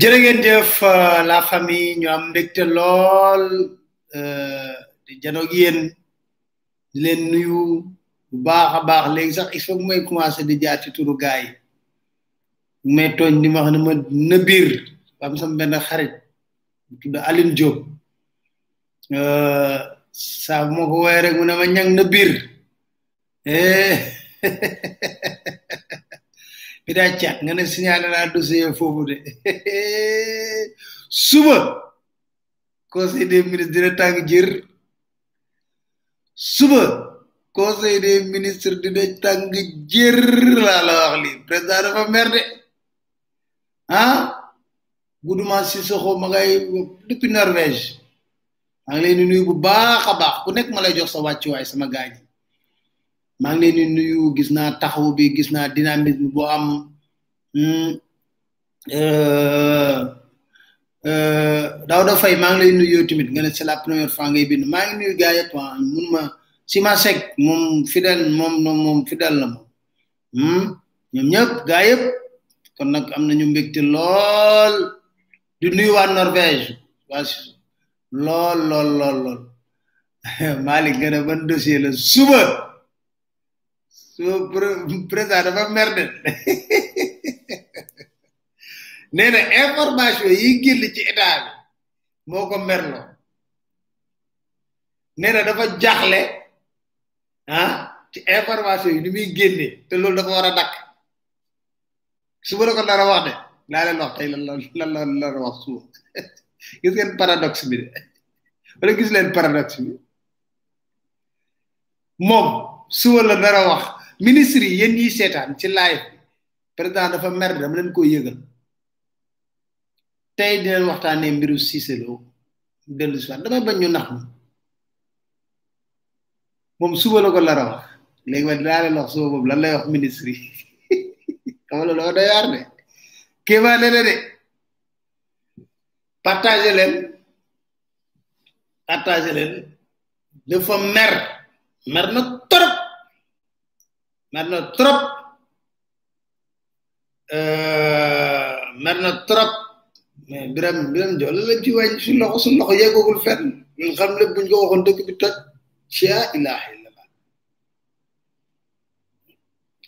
jërë ngeen jëf euh, la famille ñu am mbégte lool euh, di janoog yéen di leen nuyu bu baax a baax léegi sax il faut que may commencé di jaar ci turu gaay yi ñu may tooñ di ma wax ne ma na biir am sama benn xarit bu tudd Aline Diop saa bu ma ko woowee rek mu ne ma ñang na biir bi daa caat nga ne signalé naa dossier foofu de suba conseil des ministres dina tàng jër suba conseil des ministres dina tàng jër laa la wax lii président dafa mer de ah Goudouma Sissoko ma ngay depuis Norvège maa ngi leen di nuyu bu baax a baax ku nekk ma lay jox sa wàccuwaay sama gaañ maa ngi leen di nuyu gis naa taxaw bi gis naa dynamisme boo am Daouda Faye maa ngi lay nuyu yow tamit nga ne c'est la première fois ngay bind maa ngi nuyu gars yëpp ah mun ma si ma sec moom fidèle moom moom fidèle la moom hmm ñoom ñëpp gaa yëpp kon nag am nañu mbégte lool di nuyu waa Norvège waa lool lool lool lool Malick nga ne ban dossier la suba suba président dafa merde nee na information yi génn ci état bi moo ko merloo nee na dafa jaaxle ah ci information yi ni muy génne te loolu dafa war a dakk suba la ko dara wax de laa leen wax tey lan la lan la lan la wax suba gis ngeen paradoxe bi de wala gis leen paradoxe bi moom suba la dara wax ministre yi yéen ñiy seetaan ci live bi président dafa mer dama leen ko yëgal tey dinañ waxtaanee mbiru Cissé Lo dellu si waat damay bañ ñu nax ma moom suba la ko nar a wax léegi man dinaa leen wax suba moom lan lay wax ministre yi xam nga loolu day waar de kéemaa ne de partagé leen partagé leen dafa mer mer na trop mer na trop euh, mer na trop mais biram biram jool la ci wàññi su loxo su loxo yeggagul fenn ñun xam lépp buñ ko waxoon dëkk bi toj cia ilaha illallah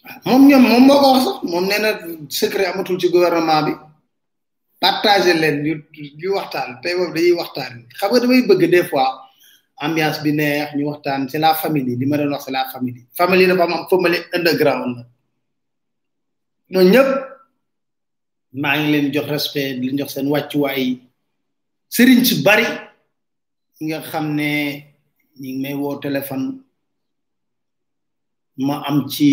ah, moom ñoom moom moo ko wax sax moom nee na secret amatul ci gouvernement bi partager leen ñu ñu waxtaan tey boobu dañuy waxtaan xam nga damay bëgg des fois ambiance bi neex ñu waxtaan c'est la famille li ma doon wax c'est la famille famille dafa am am famille underground la ñoo ñëpp maa ngi leen jox respect di leen jox seen wàccuwaay sëriñ su bari ñi nga xam ne ñi ngi may woo téléphone ma am ci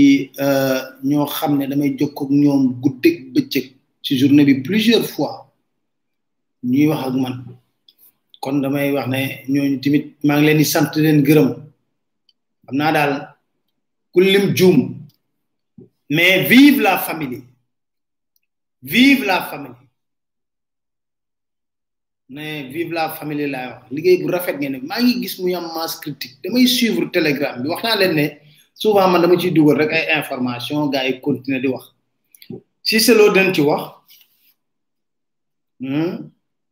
ñoo xam ne damay jokk ak ñoom guddeeg bëccëg ci journée bi plusieurs fois ñuy wax ak man kon damay wax ne ñooñu tamit maa ngi leen di sant leen gërëm xam naa daal ku lim juum mais vive la famille vive la famille mais vive la famille laay wax liggéey bu rafet ngeen ne maa ngi gis muy am masse critique damay suivre telegram bi wax naa leen ne souvent man dama ciy dugal rek ay information gars yi continuer di wax si seloo den ci wax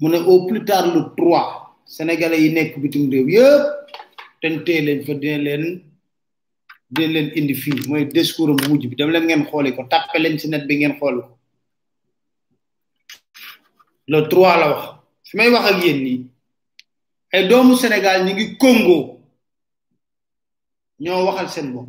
mu ne au plus tard le 3 sénégalais yi nekk bitim réew yëpp ten tee leen fa dina leen dina leen indi fii mooy discours am mujj bi dem leen ngeen xooli ko tàppe leen si net bi ngeen xooli ko le 3 la wax fi may wax ak yéen nii ay doomu Sénégal ñi ngi Congo ñoo waxal seen bopp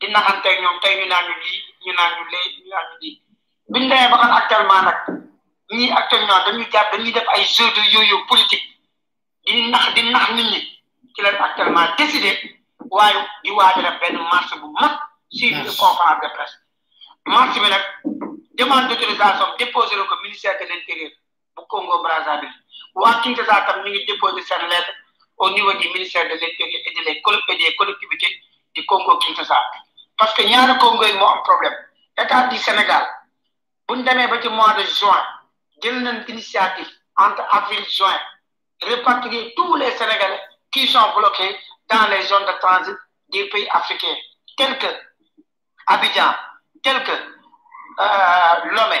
di naxante ñoom tey ñu naan ñu lii ñu naan ñu lee ñu naan ñu lii biñ demee ba xam actuellement nag ñii actuellement dañuy jàpp dañuy def ay jeux de yo-yo politique di nax di nax nit ñi ci leen actuellement décidé waaye di waajal a benn marche bu mag si une conférence de presse marche bi nag demande d'autorisation déposé la ko ministère de l'intérieur bu Congo Brazzaville waa Kinshasa tam ñu ngi déposé seen lettre au niveau du ministère de l'intérieur et des collectivités du Congo Kinshasa parce que ñaari Congo yi moo am problème état du Sénégal bu ñu demee ba ci mois de juin jël nañ initiative entre avril juin répatrier tous les Sénégalais qui sont bloqués dans les zones de transit des pays africains tels que Abidjan tels que euh, Lomé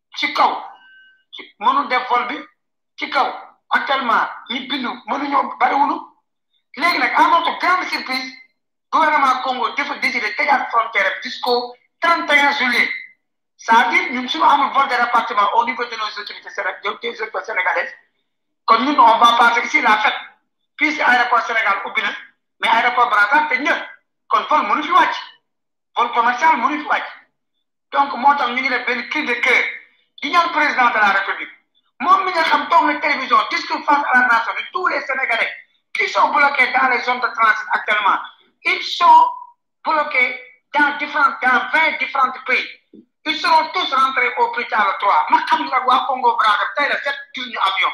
ci kaw ci mënu def vol bi ci kaw actuellement ñi bindu mënuñoo bariwulu léegi nag à notre grande surprise gouvernement Congo dafa décidé tëjaat frontière bi jusqu'au 31 juillet c'est-à-dire ñun suñu amul vol de rapatriement au niveau de nos autorités sénégalaises kon ñun on va passer ici la fête fii si aéroport Sénégal ubbi na mais aéroport Brazzaville te ñëpp kon vol mënu fi wàcc vol commercial mënu fi wàcc donc moo tax ñu ngi def benn cri de cœur di ñaan président de la république moom mi nga xam toog na télévision discours face à la nation de tous les sénégalais qui sont bloqués dans les zones de transit actuellement ils sont bloqués dans différents dans vingt différents pays ils seront tous rentrés au plus tard le trois ma xam nag waa Congo Brazzaville tey la sept jur ñu avion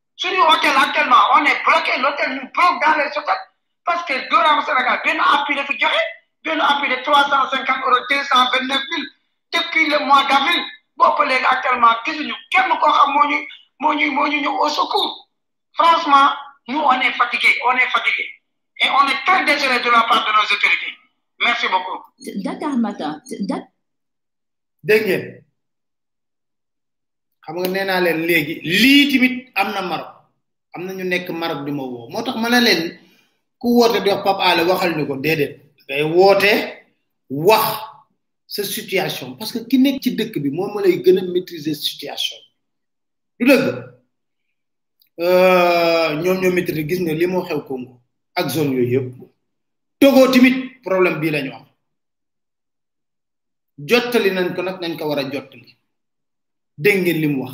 suñu hôtel actuellement on est bloqué l'hôtel ñu bloque dans les hôtels parce que Dóoraamu Sénégal benn appui la fi joxe benn appui de trois cent cinquante euros deux cent vingt neuf mille depuis le mois d' avril boo ko léegi actuellement gisuñu kenn koo xam moo ñu moo ñu moo ñu ñëw au secours franchement nous on est fatigué on est fatigué et on est très désolé de la part de nos autorités merci beaucoup. Dakar Matin. dégg ngeen. xam nga nee naa leen léegi lii tamit am na Maroc am na ñu nekk Maroc di ma woo moo tax ma ne leen ku woote di wax Pape Alé waxal ñu ko déedéet ngay woote wax sa situation parce que ki nekk ci dëkk bi moom ma lay gën a maîtriser situation du dëgg euh, ñoom ñoo maîtriser gis nga li moo xew Congo ak zone yooyu yëpp Togo tamit problème bii la ñu am jottali nañ ko nag nañ ko war a jottali dégg ngeen li mu wax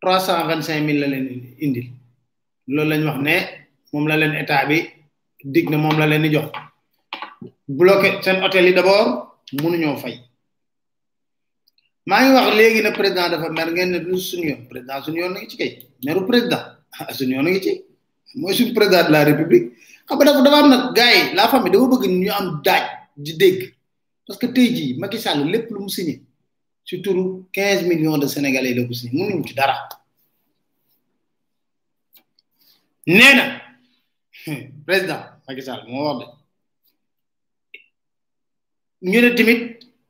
trois cent vingt cinq mille la leen indil loolu lañ wax ne moom la leen état bi dig na moom la leen di jox bloqué seen hôtel yi d'abord mënuñoo fay maa ngi wax léegi ne président dafa mer ngeen ne du suñu yoon président suñu yoon na ngi ci kay meru président suñu yoon na ngi ci mooy suñu président de la république xam nga dafa dafa am nag gars yi la famille dama bëgg ñu am daaj di dégg parce que tey jii Macky Sall lépp lu mu signé ci turu quinze millions de sénégalais la ko signé mënuñu ci dara nee na président Macky Sall moo wax de ñu ne tamit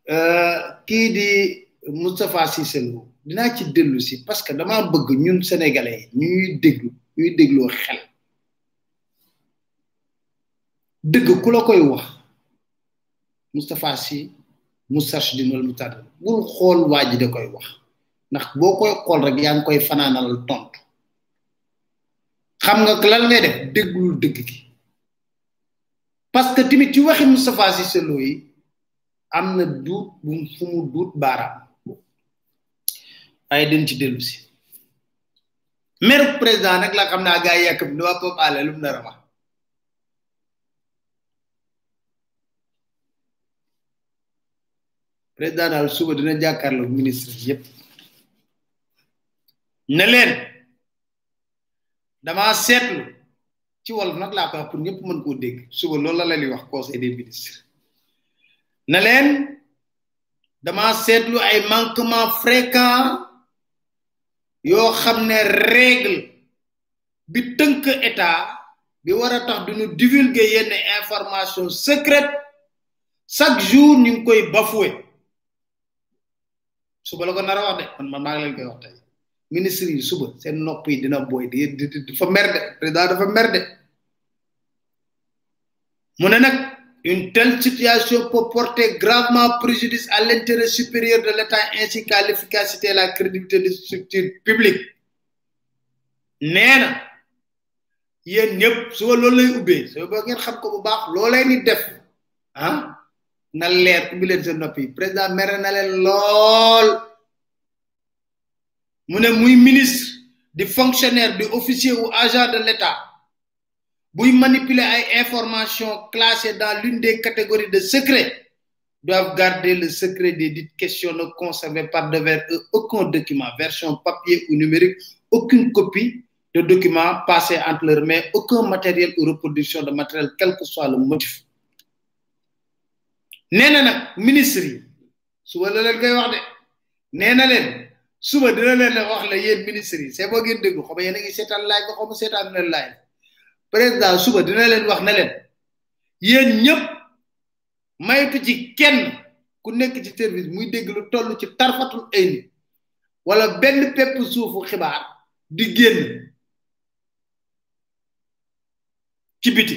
euh, kii di Moustapha Cissé Lo dinaa ci dellu si parce que dama bëgg ñun sénégalais ñu ñuy déglu ñuy dégloo xel dëgg ku la koy wax Moustapha Sy Moustarchidine wala Moutadal bul xool waa ji da koy wax ndax boo koy xool rek yaa ngi koy fanaanal tontu xam nga lan ngay def déglul dëgg gi parce que tamit ci waxi Moustapha Cissé Lo yi am na duut bu fu mu duut baaraam waaye dañ ci dellu si meru président nag la xam naa gaa yi yàkkam ni waa Pape Alé lu mu nar a wax président daal suba dina jàkkaarloo ministre yépp ne leen damaa seetlu ci wolof nag laa ko wax pour ñëpp mën koo dégg suba loolu la leen wax conseil des ministres na leen damaa seetlu ay manquement fréquent yoo xam ne règle bi tënk état bi war a tax duñu divulguer yenn information secrète chaque jour ñu ngi koy bafoué suba la ko nar a wax de man man maa ngi leen koy wax tey ministre yi suba seen nopp yi dina booy di di di dafa mer de président dafa mer de mu ne nag une telle situation peut porter gravement préjudice à l'intérêt supérieur de l'État ainsi qu'à l'efficacité et la crédibilité des structures publiques nee na yéen ñëpp suba loolu lay ubbee suba boo ngeen xam ko bu baax loolay ni def ah na leer ubbi président mere na leen muy ministre di fonctionnaire di officier ou agent de l'État pour manipuler ay informations classées dans l'une des catégories de secrets, doivent garder le secret des dites questions ne conserver par devers eux aucun document version papier ou numérique aucune copie de document passé entre leurs mains aucun matériel ou reproduction de matériel quel que soit le motif nee na nag ministre yi suba la leen koy wax de nee na leen suba dina leen la wax la yéen ministre yi c'est boo ngeen dégg xaw ma yéen a ngi seetaan laaj ba xaw ma seetaan leen laaj président suba dina leen wax ne leen yéen ñëpp maytu ci kenn ku nekk ci service muy dégg lu toll ci tarfatul ay ni wala benn pepp suufu xibaar di génn ci biti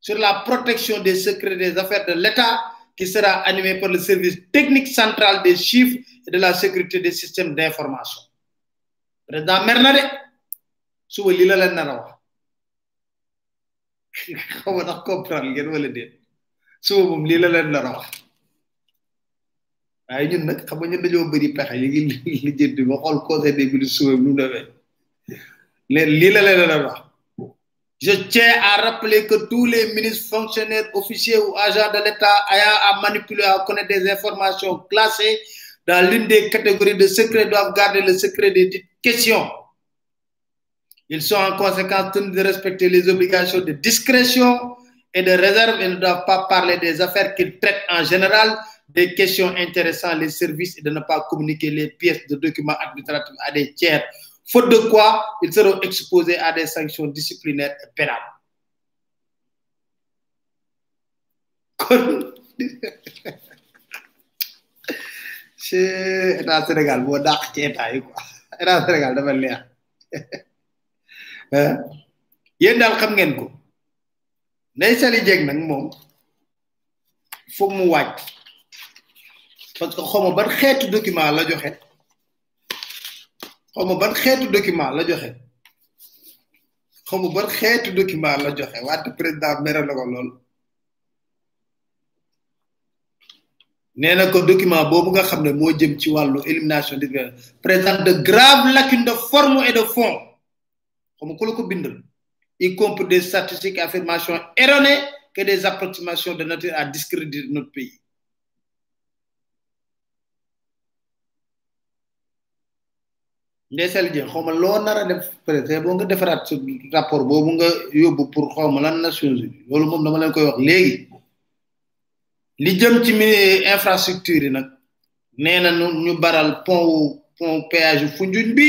sur la protection des secrets des affaires de l'État qui sera animé par le service technique central des chiffres et de la sécurité des systèmes d'information président mer na de suba lii la leen nar a wax xaw ma ndax comprendre ngeen wala déet suba moom lii la leen nar a wax waaye ñun nag xam nga ñun dañoo bëri pexe yi ngi li jënd ba xool conseil des ministres suba nu mu demee leen lii la leen nar a wax Je tiens à rappeler que tous les ministres, fonctionnaires, officiers ou agents de l'État ayant à manipuler à connaître des informations classées dans l'une des catégories de secrets doivent garder le secret des dites questions. Ils sont en conséquence tenus de respecter les obligations de discrétion et de réserve et ne doivent pas parler des affaires qu'ils traitent en général, des questions intéressant les services et de ne pas communiquer les pièces de documents administratifs à des tiers. Faute de quoi, ils seront exposés à des sanctions disciplinaires et pénales. C'est Sénégal, yéen daal xam ngeen ko Ndeye Saly Dieng nag moom foog mu wàcc parce que xaw ma ban xeetu document la joxe xaw ma ban xeetu document la joxe xaw ma ban xeetu document la joxe wante président mere na ko lool nee na ko document boobu nga xam ne moo jëm ci wàllu élimination de présente de graves lacunes de forme et de fond comme ku la ko bindal y compris des statistiques affirmations erronées que des approximations de nature à discréditer notre pays ndeesal ji xaw ma loo nar a def préfet boo nga defaraat sa rapport boobu nga yóbbu pour xaw ma lan Nations Unies loolu moom dama leen koy wax léegi li jëm ci mi infrastructure yi nag nee na ñu baral pont wu pont péage yu Foundiougne bi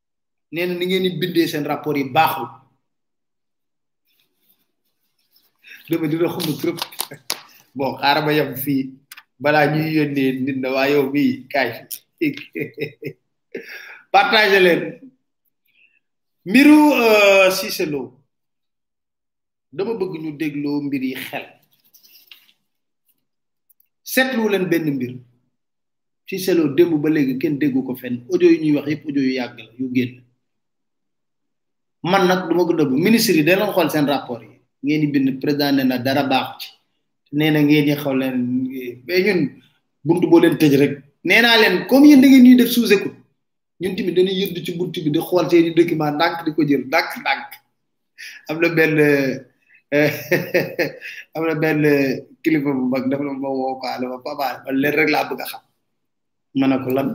nee na ni ngeen di bindee seen rapport yi baaxul dama dina xumb trop bon xaaral ma yem fii balaa ñuy yónnee nit na waa yow bii kaay fi partagé leen mbiru Cissé Lo dama bëgg ñu dégloo mbir yi xel seetlu leen benn mbir ci selo démb ba léegi kenn déggu ko fenn audio yi ñuy wax yëpp audio yu yàgg la yu génn man nag duma ko dëbb ministre yi da leen xool seen rapport yi ngeen di bind président nee na dara baax ci nee na ngeen di xool leen mais ñun buntu boo leen tëj rek nee naa leen comme yéen da ngeen ñuy def sous écoute ñun tamit dañuy yëdd ci bunt bi di xool seeni document ndànk di ko jël ndànk ndànk am na benn eh, am na benn kilifa bu mag dafa ma woo ko ala ma papa man leen rek laa bëgg a xam ma ne ko lan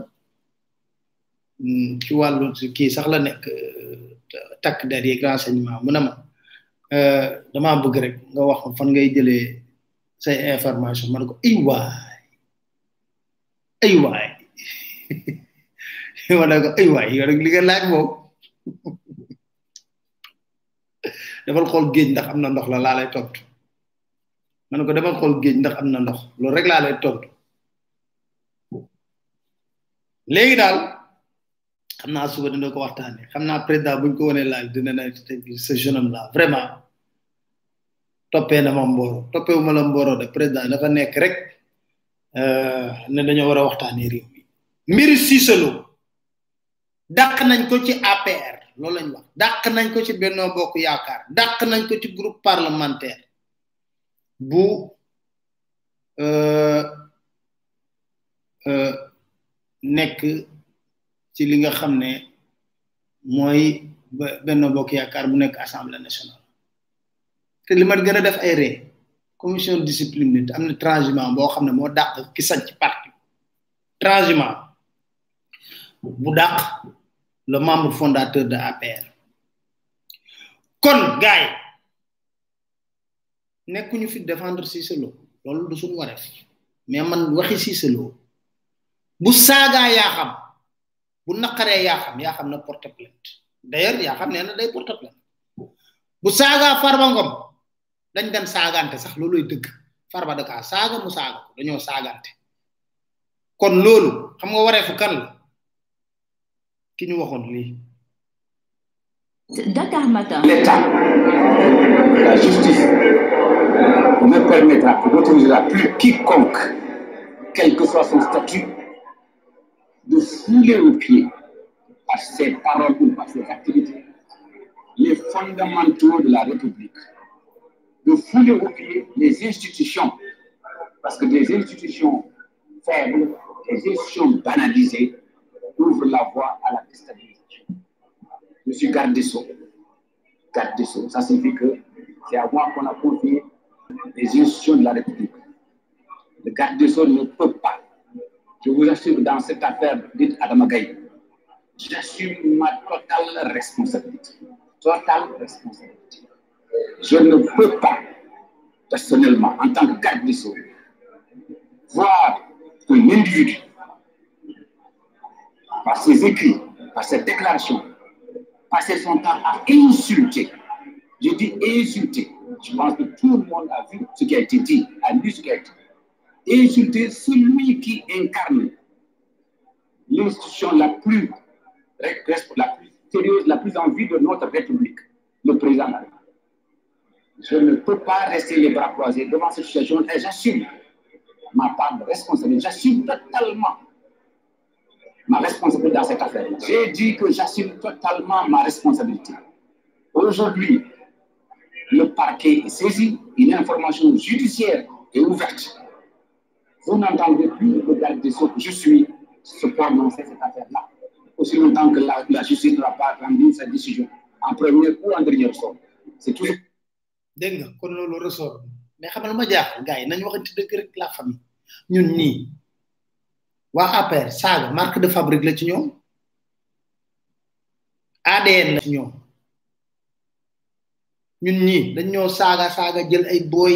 hmm, ci wàllu kii sax la nekk eh, takk der yeeg renseignement mu ne ma eh, damaa bëgg rek nga wax ma fan ngay jëlee say information ma ne ko iwaay ay waay ma ne ko ay waay yow rek li nga laaj moom demal xool géej ndax am na ndox la laa lay tontu ma ne ko demal xool géej ndax am na ndox loolu rek laa lay tontu léegi daal xam naa suba dina ko waxtaanee xam naa président buñ ko wanee laal dina na ce jeune homme là vraiment toppee na ma mbooro toppee wu ma la mbooro de président dafa nekk rek euh, ne dañoo war a waxtaanee réew mi mbiri Cissé Lo dàq nañ ko ci APR loolu lañ wax dàq nañ ko ci Benno Bokk Yaakaar dàq nañ ko ci groupe parlementaire bu euh, euh, nekk ci li nga xam ne mooy Be- Benno Bokk Yaakaar bu nekk Assemblée nationale te li ma gën a def ay ree commission de discipline nit am na transhumant boo xam ne moo dàq ki sañ ci parti transhumant bu dàq le membre fondateur de APR kon gaay nekkuñu fi défendre Cissé Lo loolu du suñu wareef mais man waxi Cissé Lo bu saagaa yaa xam bu naqaree yaa xam yaa xam na porte plainte d'ailleurs yaa xam nee na day porte plainte bu saaga Farba Ngom dañ dem saagante sax looluy dëgg Farba da kaa saaga mu saaga ko dañoo saagante kon loolu xam nga wareefu kan la ki ñu waxoon lii Dakar Matin. L'État, la justice ne permettra, n'autorisera plus quiconque, quel que soit son statut, de fouler au pied par ses paroles ou par ses activités les fondamentaux de la République, de fouler au pied les institutions, parce que des institutions faibles, des institutions banalisées, ouvre la voie à la déstabilisation. Je suis garde des Sceaux. Garde des Sceaux, ça signifie que c'est à moi qu'on a confié les institutions de la République. Le garde des Sceaux ne peut pas. Je vous assure, dans cette affaire dite Adamagaï, j'assume ma totale responsabilité. Totale responsabilité. Je ne peux pas, personnellement, en tant que garde des Sceaux, voir qu'un individu par ses écrits, par ses déclarations, passer son temps à insulter. Je dis insulter. Je pense que tout le monde a vu ce qui a été dit, a lu ce qui a été dit. Insulter celui qui incarne l'institution la plus, la plus sérieuse, la plus en vue de notre République, le président Je ne peux pas rester les bras croisés devant cette situation et j'assume ma part de responsabilité. J'assume totalement ma responsabilité dans cette affaire. J'ai dit que j'assume totalement ma responsabilité. Aujourd'hui, le parquet est saisi, une information judiciaire est ouverte. Vous n'entendez plus le garde des Sceaux, je suis se prononcer cette affaire-là, aussi longtemps que la, la justice n'aura pas rendu sa décision, en première ou en dernière ressort. C'est tout. dégg nga kon loolu ressort bi mais xamal ma jaaxal gars yi nañu waxante dëgg rek la famille ñun ñii waa APR saaga marque de fabrique la ci ñoom ADN la ci ñoom ñun ñii dañ ñoo saaga saaga jël ay booy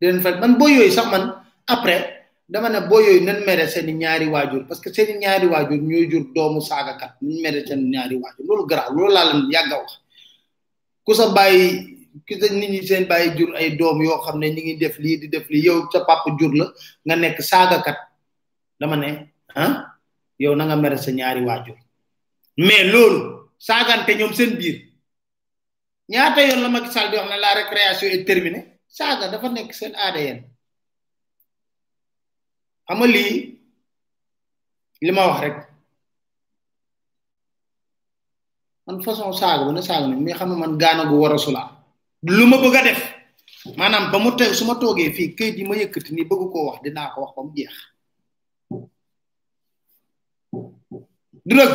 di leen fay man boo yooyu sax man après dama ne boo yooyu nan mere seen ñaari waajur parce que seen ñaari waajur ñooy jur doomu saagakat nan mere seen ñaari waajur loolu garaaw loolu laa leen yàgg a wax ku sa bàyyi ki sa nit ñi seen bàyyi jur ay doom yoo xam ne ñu ngi def lii di def lii yow sa papa jur la nga nekk saagakat dama ne ah yow na nga mere sa ñaari waajur mais loolu saagante ñoom seen biir ñaata yoon la Macky Sall di wax ne la récréation est terminée saaga dafa nekk seen aada yéen xam nga lii li ma wax rek man façon saaga bu ne saaga nañ mais xam nga man gaana gu war a sulaa lu ma bëgg a def maanaam ba mu teg su ma toogee fii këyit yi ma yëkkati ni bëgg koo wax dinaa ko wax ba mu jeex du dëgg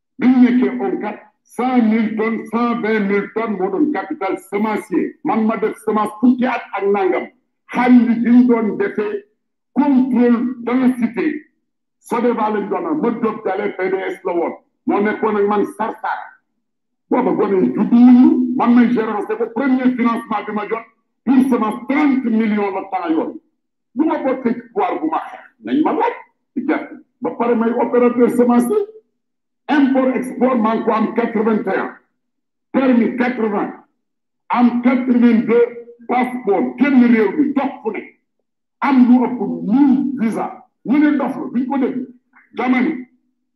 bi ñu nekkee ONCAD cent mille tonnes cent vingt mille tonnes moo doon capital semencier man ma def semence fukki at ak nangam xam li bi ñu doon defee contrôle densité Sodeva lañ doon am ma jóg jale PDS la woon moo nekkoon ak man Sarsar booba gone yi juddu man may gérancé ko premier financement bi ma jot pour semence trente millions la temps yoon bu ma bokkee ci pouvoir bu ma xeex nañ ma laaj ci gerte ba pare may opérateur semence import export maa ngi ko am quatre vingt et un permis quatre vingt am quatre vingt deux passeport génn réew mi dox fu ne am lu ëpp mille visa ñu ne dof la duñ ko dégg dama ni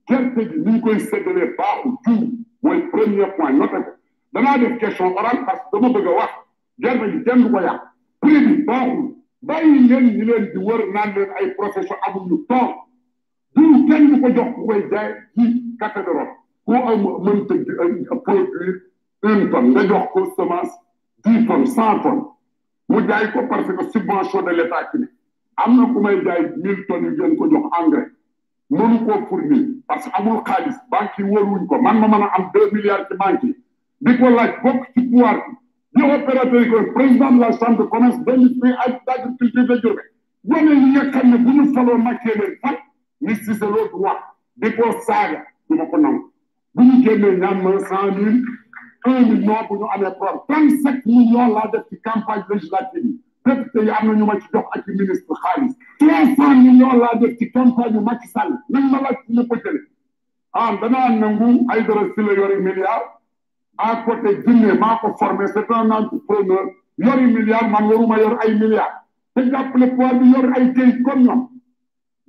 gerte gi ni ñu koy séddalee baaxul jiw mooy premier point noté ko danaa def question orale parce que dama bëgg a wax gerte gi kenn du ko yàq prix bi baaxul bàyyi leen ñi leen di wër naan leen ay profession amul ñu toog jiw kenn du ko jox ku koy jaay ci café de roche ku am mën tëgg produire une tonne nga jox ko semence dix tonnes cent tonnes mu jaay ko parce que subvention de l'état ci ne am na ku may jaay mille tonnes yu ngeen ko jox engrais mënu koo fournir parce que amul xaalis banque yi wóoruwuñ ko man ma mën a am deux milliards ci banque yi di ko laaj bokk ci pouvoir bi di opérateur yi ko président de la chambre de commerce d'industrie ak d'agriculture de Diourbel wane yi nga xam ne bu ñu faloo màccee leen fat ni si sa loo droit di ko saaga du ma ko nangu bu ñu génnee ñaan ma cent mille un million bu ñu amee problème trente sept millions laa def ci campagne législative yi député yi am na ñu ma ci jox ak ci ministre xaalis trois cent millions laa def ci campagne yu Macky Sall nañ ma laaj ci ñu ko jëlee am danaa nangu ay dara si la yori milliard à côté Guinée maa ko formé c'est un entrepreneur yori milliard man waruma yor ay milliards te jàppale pouvoir bi yor ay kayit comme ñoom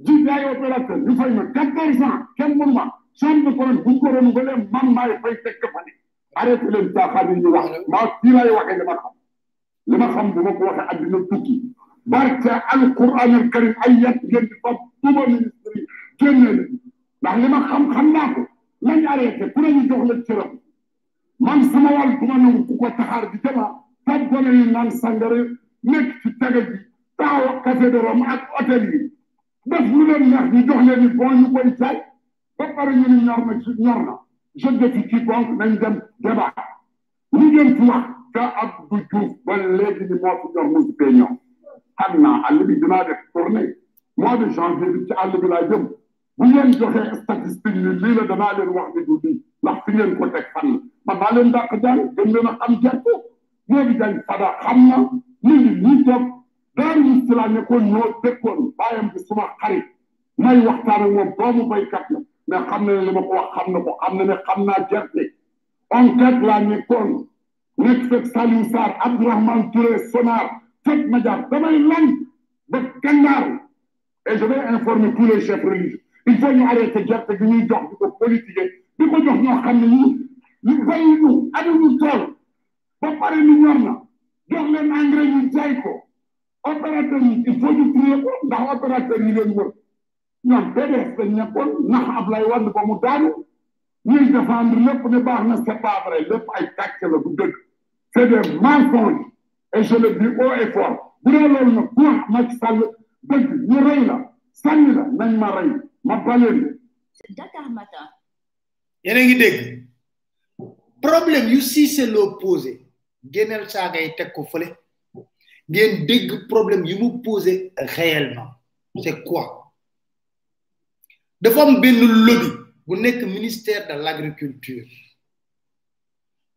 jiite ay opérateur ñu fay ma quatorze ans kenn mënu ma chambre de commerce bu ñu ko renouvelé man maay fay teg ka fa ne arrêté leen caaxaan yi ñu wax maa fii lay waxee li ma xam li ma xam bu ma ko waxee àddina tukki barke alquran al karim ay yat ngeen di fab duma ministre yi génne leen ndax li ma xam xam naa ko nañ arrêté ku ne ñu jox la cëram man sama wàll du ma nangu ku ko taxaar di jama fab gone yi naan sangare nekk ci tege ji taaw café de Rome ak hôtel yi def lu leen neex ñu jox leen ni bon ñu koy jaay ba pare ñu ni ñor na ci ñor na je défie quiconque nañ dem débat li ngeen fi wax ca Abdou Diouf ba léegi ni moo fi ñor mu si fee ñor xam naa àll bi dinaa def tournée mois de janvier bi ci àll bi laa jëm bu ngeen joxee statistique ni lii la danaa leen wax ni du lii ndax fi ngeen ko teg fan la man maa leen dàq jàng gën leen a xam jàng ko moo di jàng fada xam na ñu ngi ñii toog daaru musti laa nekkoon ñoo dëkkoon bàyyam bi suma xarit may waxtaan ak moom doomu baykat la mais xam na ne li ma ko wax xam na ko xam na ne xam naa gerte enquête laa nekkoon nekk fekk Saliou Sarr Abdourahmane Touré Sonar fekk ma jaar damay lan ba Kandar et je vais informer tous les chefs religieux il faut ñu arrêté gerte gi ñuy jox di ko politiquer di ko jox ñoo xam ne ñi ñu bay ñu amuñu tool ba pare ni ñor na jox leen engrais ñu jaay ko opérateur yi il faut ñu trier ko ndax opérateur yi leen wër ñoom PDS lañ nekkoon nax Ablaye Wade ba mu daanu ñuy défendre lépp ne baax na c'est pas vrai lépp ay tàcc la du dëgg c'est des mensonges et je le dis haut et fort bu dee loolu nag bu wax Macky Sall dëgg ñu rey la sànni la nañ ma rey ma baleen Dakar Matin yéen a ngi dégg problème yu Cissé Lo posé génneel saaga yi teg ko fële ngeen dégg problème yu mu posé réellement c'est quoi dafa am benn lobby bu nekk ministère de l'agriculture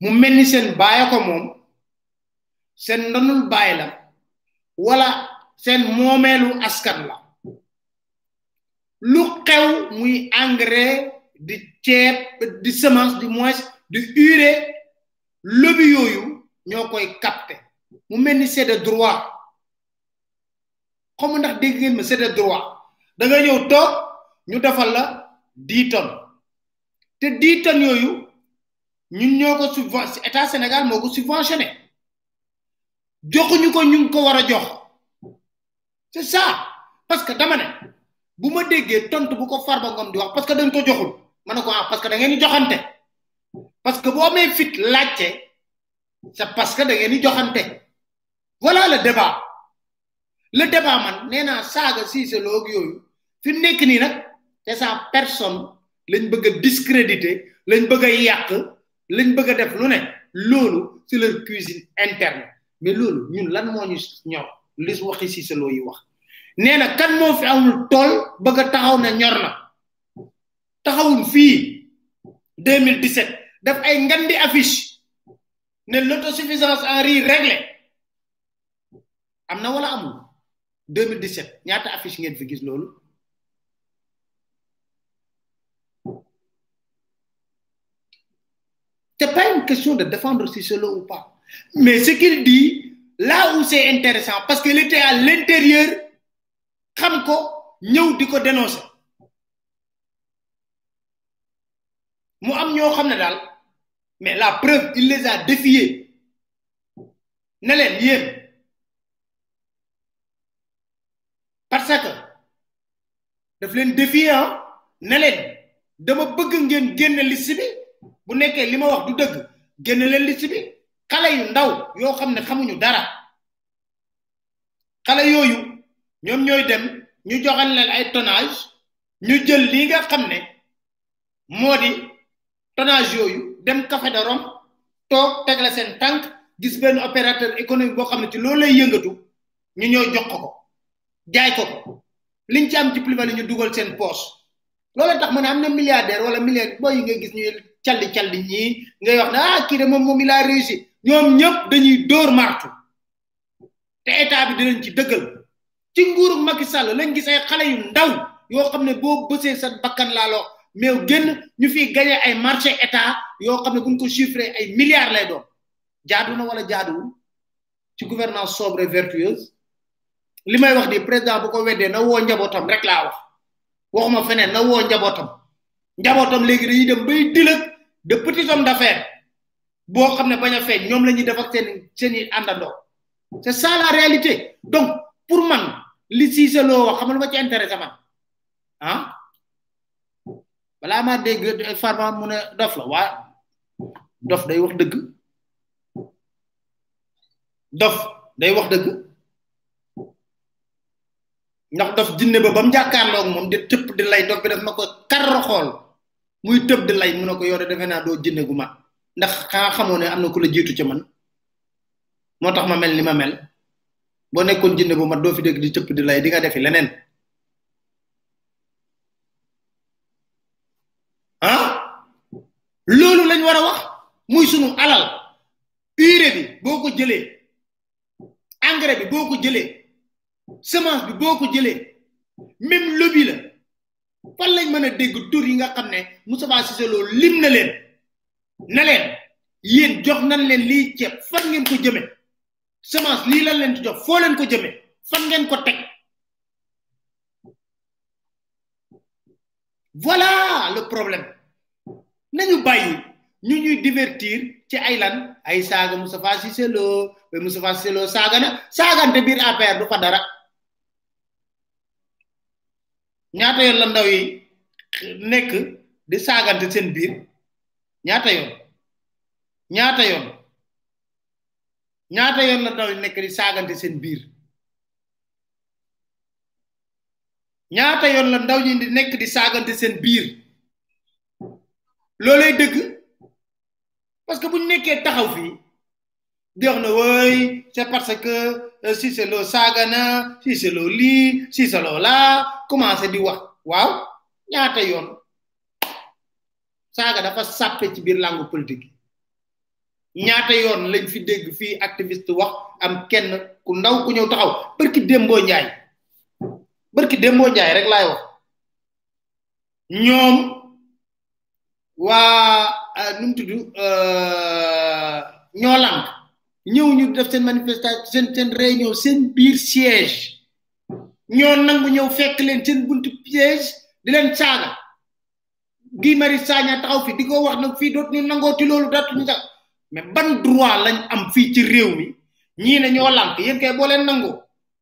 mu mel ni seen baaya ko moom seen ndonul baay la wala seen moomeelu askan la lu xew muy engrais di ceeb di semence du moins di urée lobby yooyu ñoo koy capté mu mel ni c'est de droit xamu ndax dégg ngeen ma c'est de droit da nga ñëw toog ñu defal la dix tonnes te dix tonnes yooyu ñun ñoo ko subven état Sénégal moo ko subventionné joxuñu ko ñu ngi ko war a jox c'est ça parce que dama ne bu ma déggee tontu bu ko Farba Ngom di wax parce que dañ ko joxul ma ne ko ah parce que da ngeen di joxante parce que boo amee fit laajte c'est parce que da ngeen di joxante voilà le débat le débat man nee naa saaga siise loog yooyu fi mu nekk nii nag c'est sa personne lañ bëgg a discréditer lañ bëgg a yàq lañ bëgg a def lu ne loolu c'est leur cuisine interne mais loolu ñun lan moo ñu ñor li waxi siise loo yi wax nee na kan moo fi amul tool bëgg a taxaw na ñor na taxawul fii 2017 daf ay ngandi affiche ne l'autosuffisance en riz réglé am na wala amul 2017 ñaata affiche ngeen fi gis loolu c'est pas une question de défendre si c'est là ou pas mais ce qu'il dit là où c'est intéressant parce qu'il était à l'intérieur xam ko ñëw di ko dénoncer mu am ñoo xam ne daal mais la preuve il les a défiés ne leen yéen parce que daf leen défier ah ne leen dama bëgg ngeen génne liste bi bu nekkee li ma wax du dëgg génne leen liste bi xale yu ndaw yoo xam ne xamuñu dara xale yooyu ñoom ñooy dem ñu joxal leen ay tonnage ñu jël lii nga xam ne moo di tonnage yooyu dem café de Rome toog tegle seen tànk gis benn opérateur économique boo xam ne ci loolu lay yëngatu ñu ñëw jox ko ko jaay ko ko liñ ci am ci plus-value ñu dugal seen poche loolu tax ma ne am na milliardaire wala milliardaire booy yi ngay gis ñuy calli calli ñii ngay wax ne ah kii de moom moom il a réussi ñoom ñëpp dañuy dóor martu te état bi dinañ ci dëggal ci nguuru Macky Sall lañ gis ay xale yu ndaw yoo xam ne boo bësee sa bakkan laa loo mais génn ñu fiy gagné ay marché état yoo xam ne buñ ko chiffré ay milliards lay doon jaadu na wala jaaduwul ci gouvernance sobre et vertueuse li may wax ni président bu ko weddee na woo njabootam rek laa wax waxuma feneen na woo njabootam njabootam léegi dañuy dem bay dilëg de petit homme d'affaires boo xam ne bañ a feeñ ñoom la ñuy def ak seen seen i àndandoo c'est ça la réalité donc pour man li Cissé Lo wax xam nga lu ma ci intéressé man ah balaa maa dégg Farba mu ne dof la waa dof day wax dëgg dof day wax dëgg ndax dof jinne ba ba mu jàkkaarloog moom di tëpp di lay dof bi daf na ko kar xool muy tëb di lay mu ne ko yow de defe naa doo jinne gu mat ndax xaa xamoo ne am na ku la jiitu ci man moo tax ma mel ni ma mel boo nekkoon jinne bu mat doo fi dégg di tëpp di lay di nga defi leneen ah loolu lañ war a wax muy sunu alal urée bi boo ko jëlee engrais bi boo ko jëlee semence bi boo ko jëlee même lobby la fan lañ mën a dégg tur yi nga xam ne Moustapha Cissé Lo lim na leen na leen yéen jox nañ leen lii ceeb fan ngeen ko jëme semence lii lan leen ci jox foo leen ko jëme fan ngeen ko teg voilà le problème nañu bàyyi ñu ñuy divertir ci ay lan ay saaga Moustapha Cissé Lo ba Moustapha Cissé Lo saaga na saagante biir APR du fa dara ñaata yoon la ndaw yi nekk di saagante seen biir ñaata yoon ñaata yoon ñaata yoon la ndaw yi nekk di saagante seen biir ñaata yoon la ndaw ñi di nekk di saagante seen biir loolay dëgg parce que bu ñu nekkee taxaw fii di wax ne wooy c'est parce que euh, si c'est loo saaga na si c'est loo lii si c'est loo laa commencé di wax waaw ñaata yoon saaga dafa sàppe ci biir langue politique yi ñaata yoon lañ fi dégg fii activiste wax am kenn ku ndaw ku ñëw taxaw barki démboo njaay barki démboo njaay rek laay wax ñoom waa euh, nu mu tudd euh, ñoo lànk ñëw ñu def seen manifestation seen seen réunion seen biir siège ñoo nangu ñëw fekk leen seen buntu siège di leen saaga Guy Marius Sagna taxaw fi di ko wax nag fii dootuñu nangooti loolu dootuñu sax mais ban droit lañ am fii ci réew mi ñii ne ñoo lànk yéen kay boo leen nangoo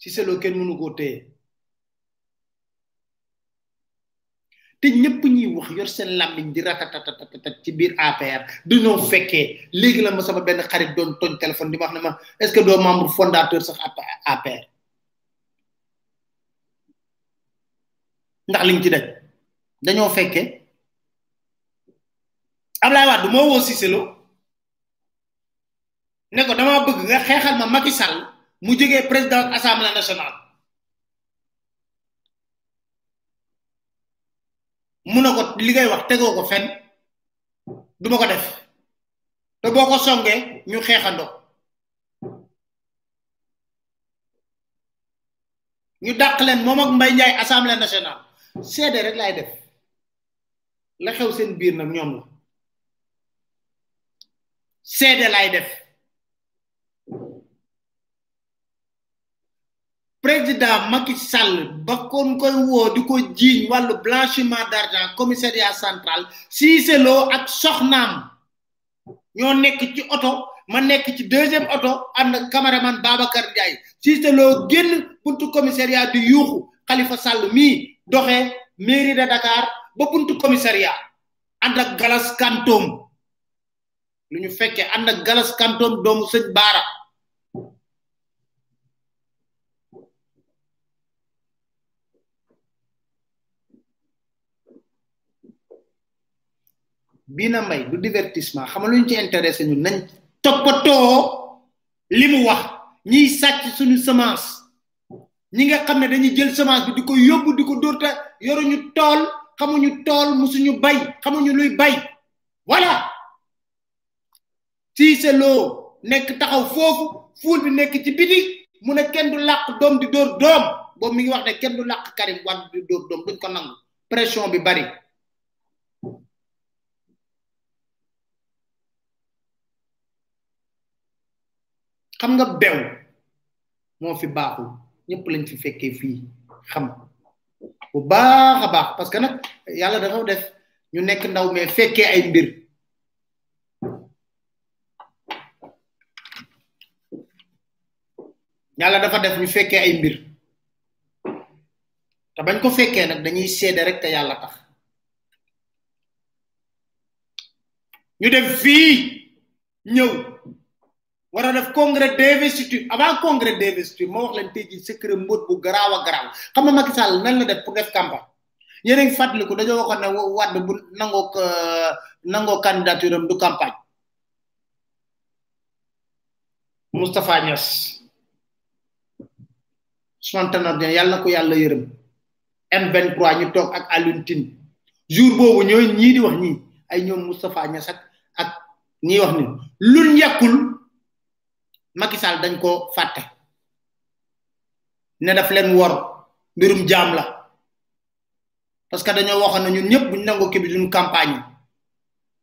si c'est lo ken mënu ko té té ñepp ñi wax yor sen lamiñ di ratatatatat ci biir APR du ñu féké légui la ma sama ben xarit doon togn téléphone di wax na ma est-ce que do membre fondateur sax APR ndax liñ ci daj dañoo fekke Ablaye Wade moo woo Cissé Lo ne ko dama bëgg nga xeexal ma Macky Sall mu jógee président assemblée nationale mu ne ko li ngay wax tegoo ko fenn du ma ko def te boo ko songee ñu xeexandoo ñu dàq leen moom ak Mbaye Ndiaye assemblée nationale seede rek laay def la xew seen biir nag ñoom la seede laay def président Macky Sall ba kon koy woo di ko jiiñ wàllu blanchiment d'argent commissariat central Cissé Lo ak soxnaam ñoo nekk ci oto ma nekk ci deuxième oto ànd ak cameraman Babacar Ndiaye Cissé Lo génn buntu commissariat di yuuxu Khalifa Sall mii doxee mairie de Dakar ba buntu commissariat ànd ak Galas Kantoom lu ñu fekkee ànd ak Galas Kantoom doomu sëñ Baara bii na mbay du divertissement xam luñ ci intéressé ñun nañ toppatoo li mu wax ñiy sàcc suñu semence ñi nga xam ne dañuy jël semence bi di ko yóbbu di ko dóor te yoruñu tool xamuñu tool musuñu bay xamuñu luy bay voilà Cissé Lo nekk taxaw foofu fuul bi nekk ci biti mu ne kenn du làq doom di dóor doom boobu mi ngi wax ne kenn du làq Karim Wade di dóor doom duñ ko nangu pression bi bari xam nga bew moo fi baaxul ñëpp lañ fi fekkee fii xam bu baax a baax parce que nag yàlla dafa def ñu nekk ndaw mais fekkee ay mbir yàlla dafa def ñu fekkee ay mbir te bañ ko fekkee nag dañuy seede rek te yàlla tax ñu dem fii ñëw war a def congrès d'investiture avant congrès d'investiture moo wax leen tey jii secret mbóot bu garaaw a garaaw xam nga Macky Sall nan la def pour def campagne yéen a ngi fàttaliku dañoo waxoon ne wàdd bu nangoo nangoo candidature am du campagne Moustapha Niass Ousmane Tanor Dieng yàlla na ko yàlla yërëm M23 ñu toog ak Alioune Tine jour boobu ñooy ñii di wax ñii ay ñoom Moustapha Niass ak ak ñii wax ni luñ yàkkul Macky Sall dañ ko fàtte ne daf leen wor mbirum jaam la parce que dañoo waxoon ne ñun ñëpp buñ nangoo kii bi duñ campagne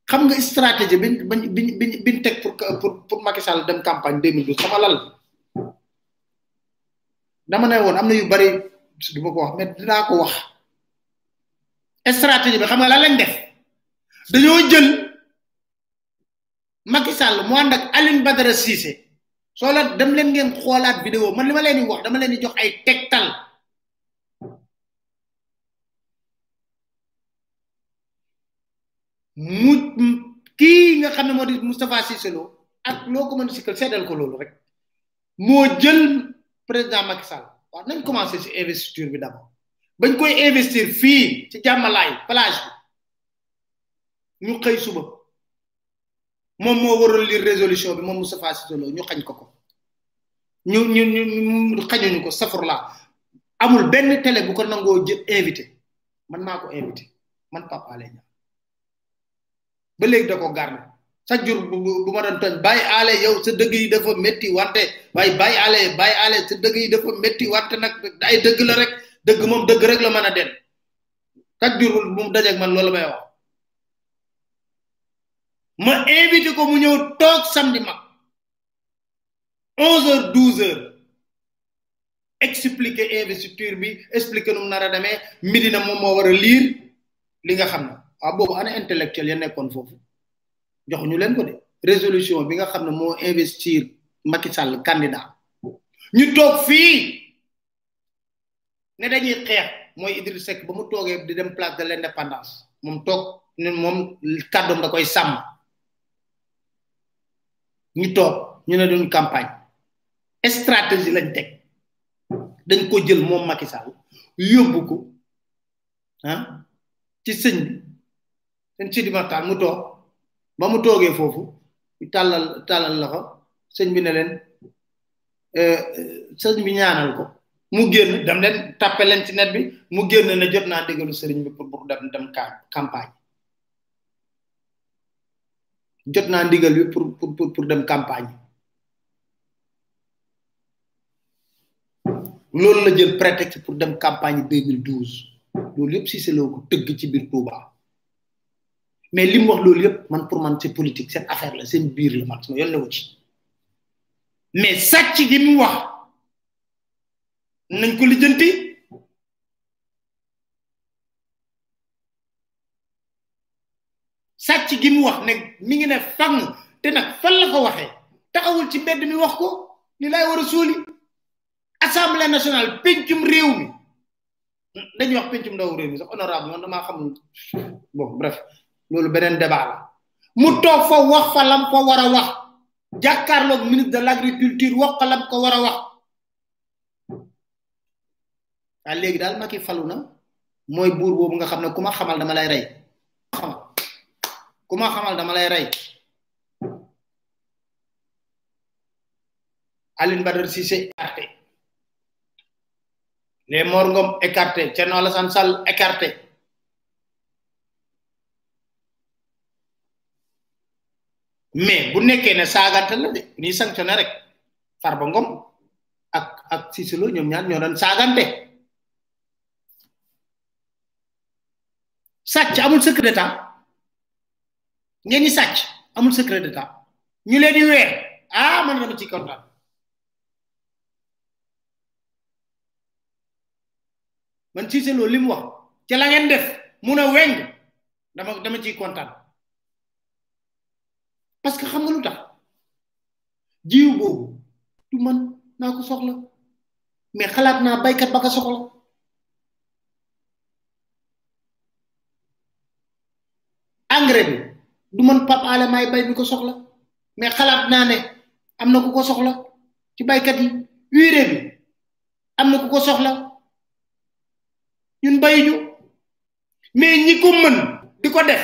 xam nga stratégie biñ biñ biñ biñ biñ teg pour pour pour Macky Sall dem campagne 2012 xam nga lan la dama ne woon am na yu bari du ma ko wax mais dinaa ko wax stratégie bi xam nga lan lañ def dañoo jël Macky Sall mu ànd ak Aline Badara Cissé soo la dem leen ngeen xoolaat vidéo man li ma leen di wax dama leen di jox ay tegtal mu kii nga xam ne moo di Moustapha Cissé Lo ak loo ko mën a sikkal seddal ko loolu rek moo jël président Macky Sall waaw nañ commencé ci investiture bi d'abord bañ koy investir fii ci jàmmalaay plage bi ñu xëy suba moom moo waroon lire résolution bi moom Moustapha Cissé Lo ñu xañ ko ko ñu ñu ñu xañuñu ko safur la amul benn télé bu ko nangoo jë invité man maa ko invité man Pape Alé Niang ba léegi da ko garde chaque jour bu bu ma doon tooñ bàyyi aale yow sa dëgg yi dafa métti wante waaye bàyyi aale bàyyi aale sa dëgg yi dafa métti wante nag ay dëgg la rek dëgg moom dëgg rek la mën a dem chaque jour bu mu dajeeg man loolu may wax ma invité ko mu ñëw toog samedi mag 11 heures 12 heures expliquer investiture bi expliquer num nara démé medina mom mo wara lire li nga xamna wa bobu ana intellectuel ya nekkon fofu jox ñu len ko de résolution bi nga xamna mo investir Macky Sall candidat ñu tok fi ne dañuy xex moy Idriss Seck ba mu togué di dem place de l'indépendance mom tok ne mom kaddom da koy sam ñu tok ñu ne duñ campagne stratégie lañ teg dañ ko jël moom Macky Sall yóbbu ko ah ci sëñ bi sëñ Sidi Maxtaar mu toog ba mu toogee foofu tàllal tàllal loxo sëñ bi ne leen sëñ bi ñaanal ko mu génn dem leen tàppe leen ci net bi mu génn ne jot naa déggalu sëriñ bi pour pour dem dem campagne jot naa ndigal bi pour pour pour dem campagne loolu la jël prétexte pour dem campagne 2012 loolu yëpp Cissé Lo ko tëgg ci biir Touba mais li mu wax loolu yëpp man pour man c'est politique seen affaire la seen biir la man sama yoon la wu ci mais sàcc gi mu wax nañ ko lijjanti sàcc gi mu wax ne mi ngi ne fang te nag fan la ko waxee taxawul ci mbedd mi wax ko li lay war a suuli assemblée nationale pencum réew mi dañuy wax pencum ndaw réew mi sax honorable man damaa xamul bon bref loolu beneen débat la mu toog fa wax fa lam ko war a wax jàkkaarloog ministre de l' agriculture wax fa lam ko war a wax waaye léegi daal Macky falu na mooy buur boobu nga xam ne ku ma xamal dama lay rey xamal ku ma xamal dama lay rey Aline Badara Cissé écarté les Mor Ngom écarté Thierno Alassane Sall écarté mais bu nekkee ne saagante la de ni sanctionné rek Farba Ngom ak ak Cissé Lo ñoom ñaar ñoo doon saagante sàcc amul secret d'état ngeen ñi sàcc amul secret d'état ñu leen di weer ah man dama ci kontaan man Cissé Lo li mu wax ca la ngeen def mun a weng dama dama ciy kontaan parce que xam nga lu tax jiw boobu du man naa ko soxla mais xalaat naa baykat ba ko soxla engrais bi du man pap ale may bay bi ko soxla mais xalaat naa ne am na ku ko soxla ci baykat yi urée bi am na ku ko soxla ñun bayuñu mais ñi ko mën di ko def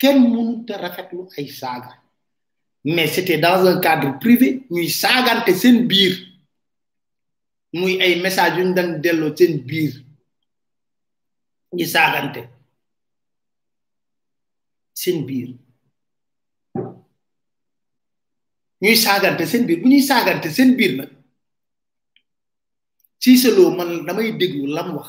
kenn mënut a rafetlu ay saaga mais c'était dans un cadre privé ñuy saagante seen biir muy ay message yu ñu daan delloo seen biir ñi saagante seen biir ñuy saagante seen biir bu ñuy saagante seen biir nag Cissé Lo man damay déglu lam wax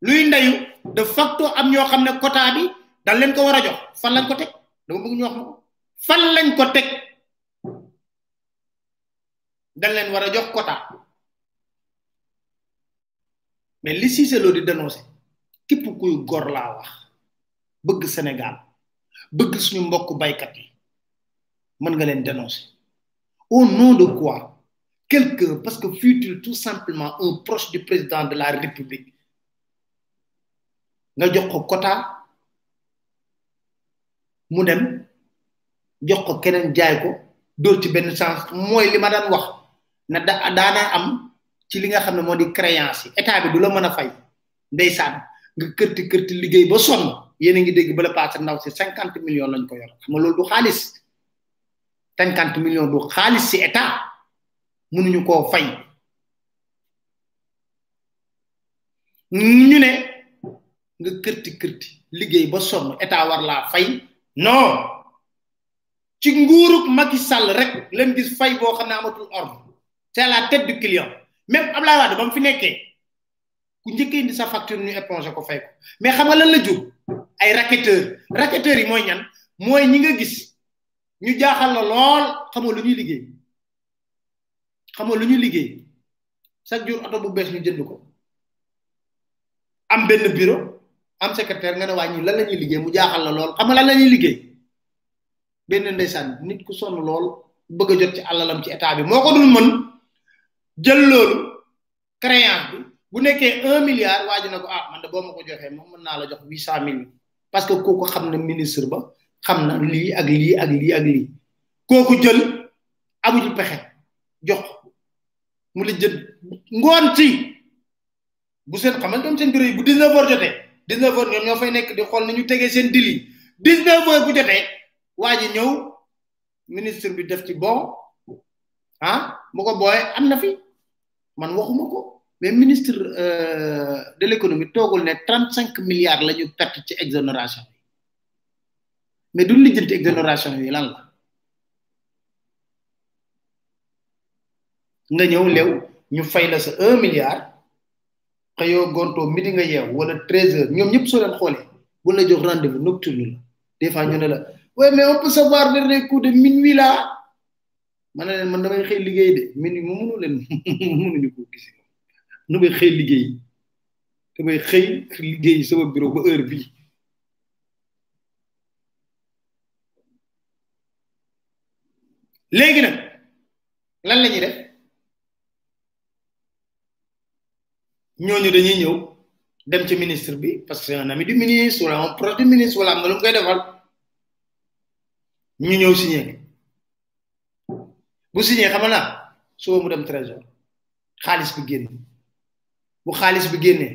luy ndeyu de facto am ñoo xam ne quota bi dañ leen ko war a jox fan lañ ko teg dama bëgg ñu wax ma ko fan lañ ko teg dañ leen war a jox quota mais li Cissé Lo di dénoncé képp kuy gor laa wax bëgg Sénégal bëgg suñu mbokk baykat yi mën nga leen dénoncé Au nom de quoi Quelqu'un, parce que fut-il tout simplement un proche du président de la République, nga jox ko quota mu dem jox ko keneen jaay ko dóor ci benn sens mooy li ma daan wax na da daana am ci li nga xam ne moo di créance yi état bi du la mën a fay ndeysaan nga kërti kërti liggéey ba sonn yéen a ngi dégg bala passé ndaw si cinquante millions lañ ko yor xam nga loolu du xaalis 50 millions du xaalis ci état mënuñu koo fay ñu ne nga kërti kërti liggéey ba sonn état war laa fay non ci nguuruk Macky Sall rek leen gis fay boo xam ne amatul ordre c'est la tête du client même Abdoulaye Wade ba mu fi nekkee ku njëkkee indi sa facture ñu éponger ko fay ko mais xam nga lan la jur ay racketteurs racketteurs yi mooy ñan mooy ñi nga gis ñu jaaxal la lool xamoo lu ñuy liggéey xamoo lu ñuy liggéey chaque jour oto bu bees ñu jënd ko am benn bureau am secrétaire nga ne waa ñi lan la ñuy liggéey mu jaaxal la lool xam nga lan la ñuy liggéey benn ndeysaan nit ku sonn lool bëgg a jot ci alalam ci état bi moo ko dul mën jël loolu créance bi bu nekkee un milliard waa ji ne ko ah man de boo ma ko joxee moom mën naa la jox huit cent mille parce que kooku xam na ministre ba xam na lii ak lii ak lii ak lii kooku jël amuñu pexe jox mu la jël ngoon ci bu seen xamal ñoom seen bureau yi bu 19 heures jotee 19 heures ñoom ñoo fay nekk di xool nañu tegee seen dili 19 heures bu jotee waa ji ñëw ministre bi def ci bon ah bu ko booyee am na fi man waxuma ko mais ministre euh, de l'économie toogul ne trente cinq milliards la ñu perte ci exonération yi mais duñ lijjanti exonération yi lan la nga ñëw lew ñu fay la sa un milliard xëyoo gontoo midi nga yeew wala 13 heures ñoom ñëpp soo leen xoolee bu la jox rendez-vous nocturne la des fois ñu ne la ouais mais on peut se voir vers les coups de minuit là ma ne leen man damay xëy liggéey de minuit mu mënu leen mënuñu ko gis nu may xëy liggéey damay xëy liggéey sama bureau ba heure bii léegi nag lan la ñuy def ñooñu dañuy ñëw dem ci ministre bi parce que c'est un ami du ministre wala un proche du ministre wala am na lu mu koy defal ñu ñëw signé bu signé xam na suba mu dem trésor xaalis bi génn bu xaalis bi génnee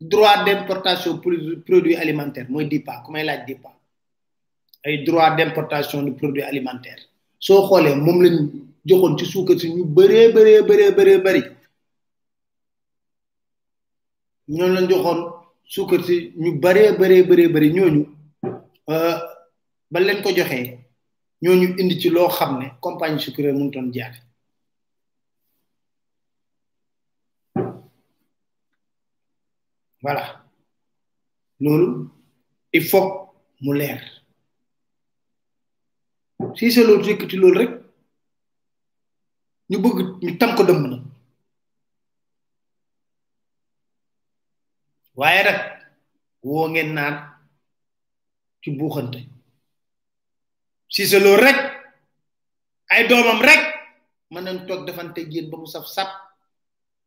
droit d'importation produits alimentaires mooy DIPA ku may laaj DIPA ay droit d'importation de produits alimentaires soo xoolee moom lañ joxoon ci suukar si ñu bëree bëree bëree bëree bëri ñoom lañ joxoon suukar si ñu bëree bëree bëree bëri ñooñu ba leen ko joxee ñooñu indi ci loo xam ne compagnie sucrière mënutoon jaar voilà loolu il faut mu leer si sa loolu yëkkati loolu rek ñu bëgg ñu tam ko dëmm na waaye nag woo ngeen naan ci buuxante si sa loolu rek ay doomam rek mën nañ toog defante yéen ba mu saf sap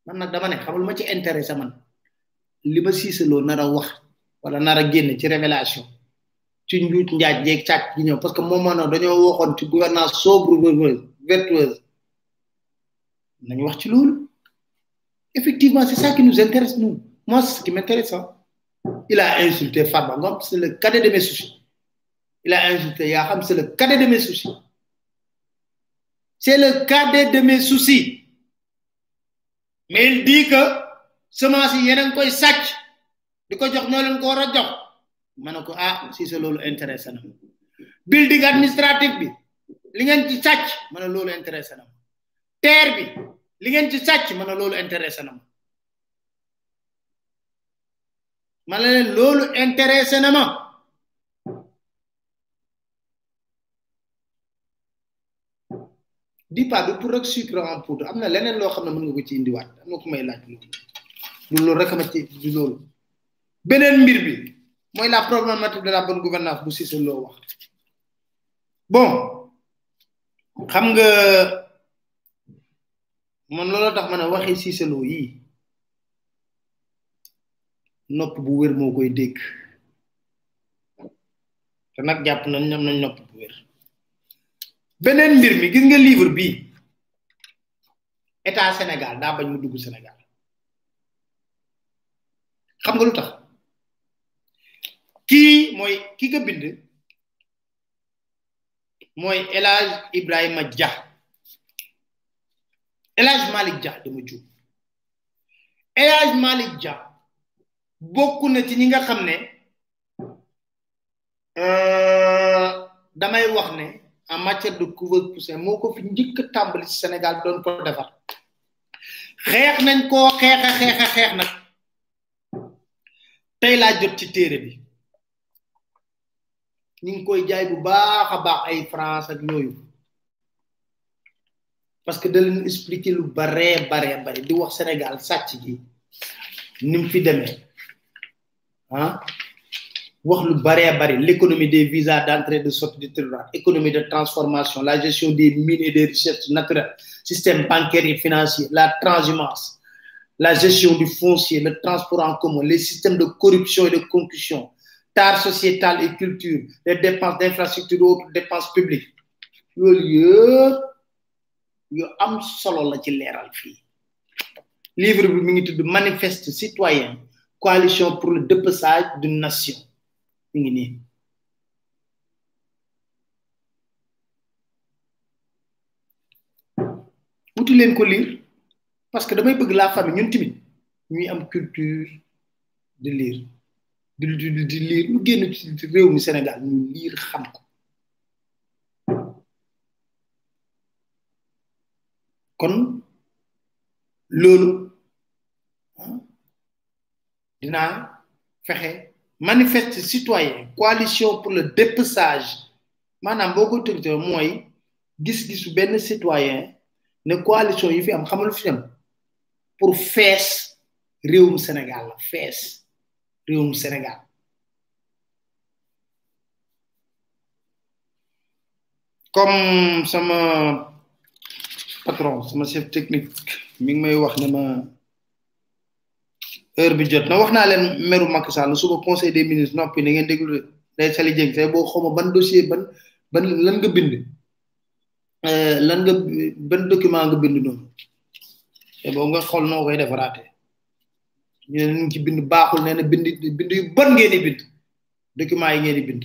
man nag dama ne xamul ma ci intéressé man li ma siisaloo nar a wax wala nar a génn ci révélation ci njuuj njaaj jeeg càcc gi ñëw parce que moom moo dañoo waxoon ci gouvernance sobre vertueuse nañu wax ci loolu effectivement c'est ça qui nous intéresse nous moi c'est ce qui m'intéresse il a insulté Farba Ngom c'est le cadet de mes soucis il a insulté Yaham, c'est le cadet de mes soucis. C'est le cadet de mes soucis. Mais il dit que semence yi yeneen koy sàcc di ko jox ñoo leen ko war a jox ma ne ko ah si c'est loolu intéressé na building administratif bi li ngeen ci sàcc ma ne loolu intéressé na terre bi li ngeen ci sàcc ma ne loolu intéressé na ma ne leen loolu intéressé na ma di pas du pour rek sucre en poudre am na leneen loo xam ne mën nga ko ci indiwaat am na ku may laaj loolu du loolu rek ma ci du loolu beneen mbir bi mooy la problématique de la bonne gouvernance bu Cissé Lo wax bon xam nga man loolu tax ma ne waxi Cissé Lo yii nopp bu wér moo koy dégg te nag jàpp nañ ñam nañ nopp bu wér beneen mbir mi gis nga livre bi état Sénégal daa bañ mu dugg Sénégal xam nga lu tax kii mooy ki ko bind mooy El Hadj Ibrahima Dia El Hadj Malick Dia dama juum El Hadj Malick Dia bokk na ci ñi nga xam ne damay wax ne en matière de couveuse poussin moo ko fi njëkk a tàmbali ci Sénégal doon ko defar xeex nañ koo xeex a xeex a xeex nag tey laa jot ci téere bi ñu ngi koy jaay bu baax a baax ay France ak yooyu parce que da leen expliquer lu baree baree bare di wax Sénégal sàcc gi ni mu fi demee ah wax lu baree bari l'économie des visas d'entrée de sortie du territoire économie de transformation la gestion des mines et des richesses naturelles système bancaire et financier la transhumance la gestion du foncier, le transport en commun, les systèmes de corruption et de concussion, tard sociétal et culture, les dépenses d'infrastructure, autres dépenses publiques. Le lieu, il am solo la ci leeral fii livre bi mi ngi tudd manifeste citoyen coalition pour le dépassage d'une nation mi ngi nii wuti leen ko lire parce que damay bëgg la famille ñun timit ñuy am culture de lire di di di lire ñu génn ci réew mi Sénégal ñu lire xam ko kon loolu dinaa fexe manifeste citoyen coalition pour le dépeçage maanaam boo ko turte mooy gis-gisu benn citoyen ne coalition yi fi am xamal fi am pour fees réewum Sénégal la fees réewum Sénégal comme sama patron sama chef technique mi ngi may wax ne ma heure bi jot na wax naa leen meru Macky Sall suba conseil des ministres noppi na ngeen déglu day sali jëng say boo xawma ban dossier ban ban lan nga bind euh, lan nga ban document nga bind noonu te boo nga xool noo koy defaraatee ñu ne ñu ci bind baaxul nee na bind bind yu bon ngeen di bind document yi ngeen di bind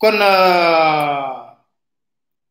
kon euh,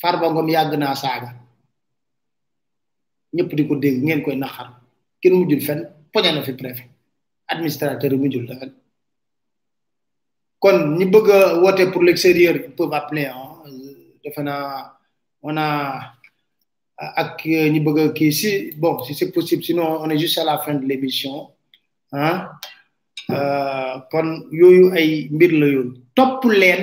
Farba Ngom yàgg naa saaga ñëpp di ko dégg ngeen koy naxar kenn mujjul fenn poñe na fi préfet administrateur yi mujjul dafa kon ñi bëgg a woote pour l'extérieur ils peuvent appeler ah defe naa on a ak ñi bëgg a kii si bon si c'est possible sinon on est juste à la fin de l'émission ah kon yooyu ay mbir la yoon topp leen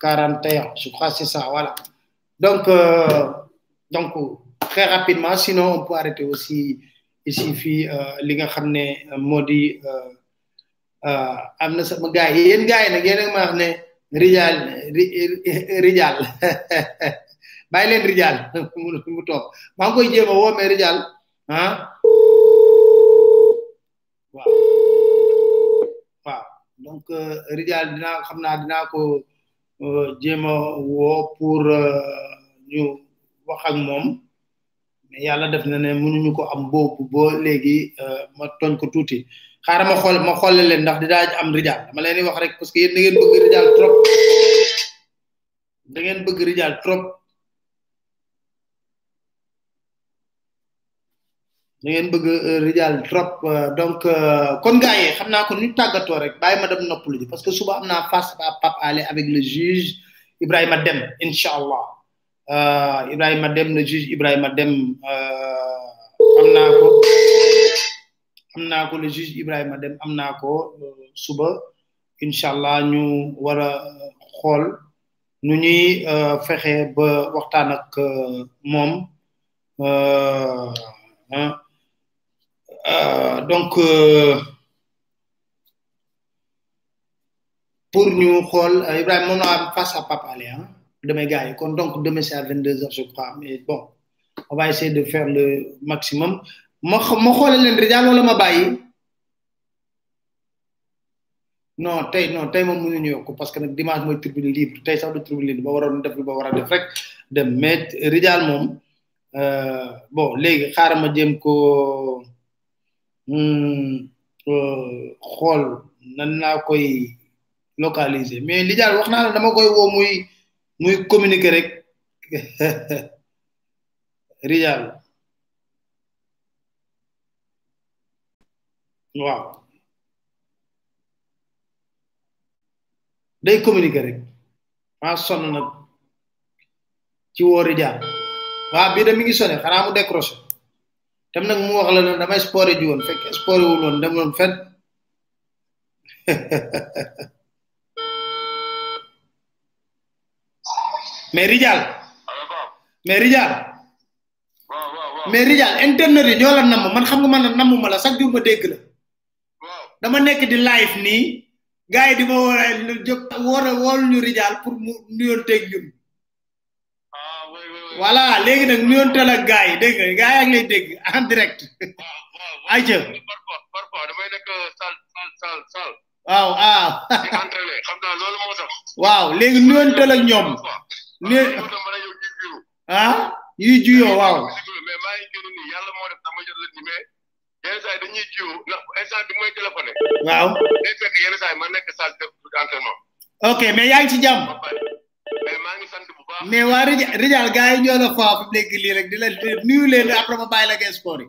41, je crois c'est ça, voilà. Donc, euh, donc, très rapidement, sinon on peut arrêter aussi ici, fi, euh, li nga xam ne euh, moo di euh, euh, am na sama gars yi yéen gars yi nag yéen a ngi ma wax ne Rijal Ri- Ri- Rijal bàyyi leen Rijal mu mu toog maa ngi koy jéem a woo mais Rijal ah waaw waaw donc euh, Rijal dinaa xam naa dinaa ko euh, jéem a woo pour euh, ñu wax ak moom mais yàlla def na ne mënuñu ko am boobu ba léegi ma tooñ ko tuuti xaaral ma xool ma xoole leen ndax dinaa am Rijal dama leen di wax rek parce que yéen da ngeen bëgg Rijal trop. da ngeen bëgg rijaal trop da ngeen bëgg rijaal trop donc kon gars yi xam naa ko ñu tàggatoo rek bàyyi ma dem noppalu ji parce que suba am naa face à Pape Alé avec le juge Ibrahima Dem incha allah Ibrahima Dem le juge Ibrahima Dem am naa ko am naa ko le juge Ibrahima Dem am naa ko suba. incha allah ñu war a xool nu ñuy fexe ba waxtaan ak moom donc pour ñu xool Ibrahima moom la am face à Pape Alé ah demain gars yi kon donc demain c'est à 22h je crois mais bon on va essayer de faire le maximum ma ma xoolal leen rijaal wala ma bàyyi non tey non tey moom mënuñu yokk parce que nag dimanche mooy tribune libre tey sax du tribune libre ba waroon def lu ba war a def rek dem mais Rijal moom euh, bon léegi xaaral ma jéem ko hmm, euh, xool nan naa koy localiser mais Rijal wax naa la dama koy woo muy muy communiquer rek Rijal waaw day communiquer rek maa sonn nag ci woori jaar waa bii de mi ngi sonné xanaa mu décroché tam nag mu wax la ne damay sporé ji woon fekk sporé wul woon dem loon fenn mais Rijal mais Rijal waaw waaw waaw mais Rijal internet yi ñoo la namm man xam nga man la namm ma la chaque jour ma dégg la waaw dama nekk di live nii gars yi di ma war a jóg war a wool ñu Rijal pour mu nuyonteeg ñun ah oui oui oui voilà léegi nag nuyonteel ak gars yi dégg nga gars yaa ngi lay dégg en direct waaw waaw waaw Aïcha. parfois parfois damay nekk sal sal sal sal waaw ah di entraîné xam naa loolu moo tax waaw léegi nuyonteel ak ñoom parfois Nuyo- waaw loolu dama lay yow ci biiru ah yuy juyoo waaw. mais maa ngi génn nii yàlla moo def dama jot la ci mais yenn saa yi dañuy juyoo ndax instant bi mooy téléphoné. waaw. day fekk yenn saa yi ma nekk salle de entraînement. ok mais yaa ngi ci jàmm. mais maa ngi sant bu baax. mais waa Rijal Rijal gars yi ñoo la faa fi nekk lii rek di la nuyu leen après ma bàyyi la ak sport yi.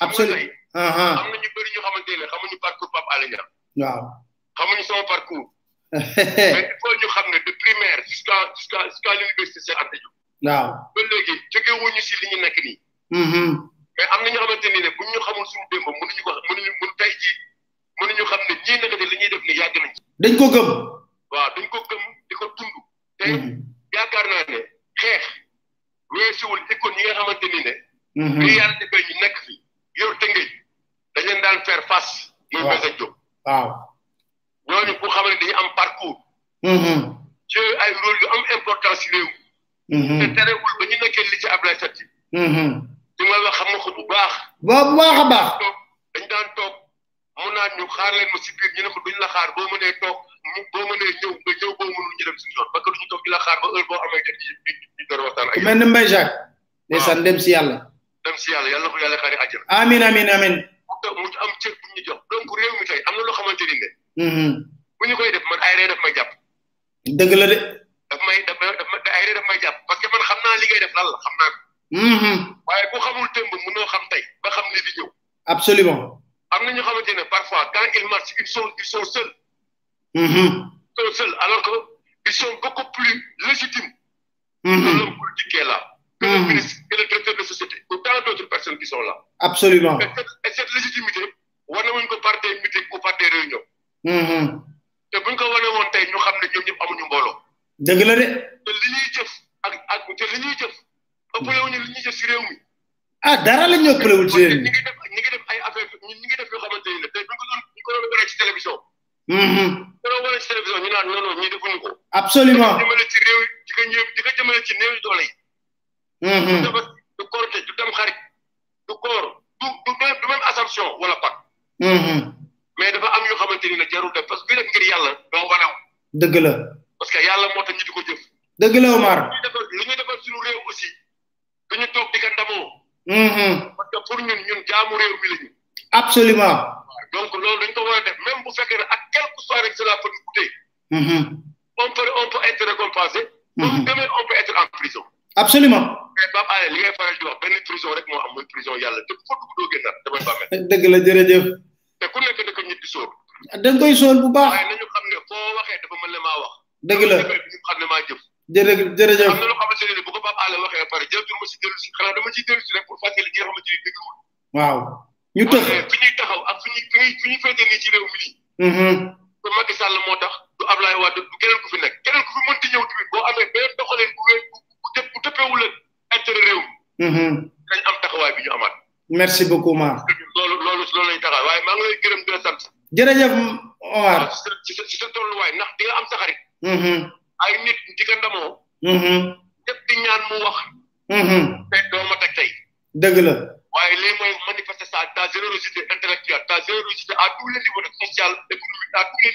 absolument uh-huh. am na ñu bëri ñu xamante ne xamuñu parcours Pape Alé Niang waaw xamuñu sama parcours mais il faut ñu xam ne de primaire jusqu'à jusqu'à jusqu'à l'université Cheikh Anta Diop waaw ba léegi jóge wuñu si li ñu nekk nii mm-hmm. mais am na ñu xamante ni ne buñ ñu xamul suñu démb mënuñu ko mënuñu mën tey ji mënuñu xam ne ñii naka de li ñuy def ni yàgg nañ dañ ko gëm waaw dañ ko gëm di ko dund te mm-hmm. yaakaar naa ne xeex weesuwul école yi nga xamante ni ne. Mhm. réalité ba ñu nekk fi yor tëngëj dañ leen daan faire face. muy Mbaye Diop. waaw ñooñu ku xam ne dañu am parcours. Mhm. ci ay rôle yu am importance ci réew. Mhm. te terewul ba ñu nekkee li ci Ablaye Sati. li ma wax xam nga ko bu baax. bu baax a baax. dañ daan toog. mu naan ñu xaar leen ma si biir ñu ne ko duñ la xaar boo mënee toog mu boo mënee ñëw nga ñëw boo mënul ñu dem suñu yoon parce que duñu toog di la xaar ba heure boo amee jot ñu ñu door waxtaan ak mel ni Mbaye Jacques ndeysaan dem si yàlla dem si yàlla yàlla ko yàlla xaari àjjana amin amin amin mu am cër bu ñu jox donc réew mi tey am na loo xamante ni ne bu ñu koy def man ay ree daf may jàpp dëgg la de daf may daf ma ay ree daf may jàpp parce que man xam naa li ngay def lan la xam naa ko waaye ku xamul démb mënoo xam tey ba xam li di ñëw absolument am na ñu xamante ne parfois quand ils marchent ils sont ils sont seuls mm-hmm. ils sont seuls alors que ils sont beaucoup plus légitimes que mm-hmm. l'homme politique qui est là que le ministre que le directeur de société ou tant d'autres personnes qui sont là absolument et cette, et cette légitimité war na wuñ ko par des meetings ou par des réunions mm-hmm. te buñ ko wane woon tey ñu xam ne ñoom ñëpp amuñu mbooloo dëgg la de te li ñuy jëf ak ak te li ñuy jëf ëppale wuñu li ñuy jëf si réew mi ah dara la ñu ëppale wul ci parce que yéen ñi ngi def ñi ngi def ay affaire ñi ngi def yoo xamante ni ne tey bu ñu ko doon bu ñu ko doon wane ci télévision Mhm. bu doon wane ci télévision ñu naan non non ñii defuñu ko absolument jëmale ci réew di ko ñëw di ko jëmale ci néew doole yi Mhm. du tabaski du korte du dem xarit du koor du du même du même assumption wala pak Mhm. mais dafa am yoo xamante ni ne jarul def parce que kuy def ngir yàlla doo wanew dëgg la parce que yàlla moo tax ñu di ko jëf dëgg la Omar lu ñuy defal lu ñuy defal suñu réew aussi duñu toog di ko ndamoo mm-hmm. parce que pour ñun ñun jaamu réew mi lañu absolument donc loolu dañ ko war a def même bu fekkee ne ak quel que soit rek cela peut nous coûter mm-hmm. on peut on peut être récompensé donc mm-hmm. demain on peut être en prison absolument mais Pape Alé li ngay faral di wax benn prison rek moo am mooy prison yàlla te foo dugg doo génnaat damay bàmmeel dëgg la jërëjëf te ku nekk da ko ñibbi sóor da nga koy sóor bu baax waaye nañu xam ne foo waxee dafa mën la maa wax dëgg la jëfee ñu xam ne maa jëf jërëjëf jërëjëf am na loo xamante ne bu ko Pape Alé waxee ba pare jëfur ma si dellu si xanaa dama ciy dellu si rek pour fàttali ñi nga xamante ni dégluwul waaw ñu tëx waaye fi ñuy taxaw ak fi ñuy fi ñuy fi ñuy féete nii ci réew mi nii Mhm. te Macky Sall moo tax du Ablaye Wade du keneen ku fi nekk keneen ku fi mënti ñëw tamit boo amee beneen doxaleen bu wér bu bu dëpp bu dëppeewul ak intérêt réew mm-hmm. dañ am taxawaay bi ñu amaat merci beaucoup ma loolu loolu loolu lañu taxawaay waaye maa ngi lay gërëm di la sant jërëjëf Omar ci sa ci sa tolluwaay ndax di nga am sa xarit mm-hmm. ay nit di ko ndamoo mm-hmm. ñëpp di ñaan mu wax te doo ma teg tey dëgg la waaye lii mooy manifester sa ta générosité intellectuelle ta générosité à tous les niveaux de social économique à tous les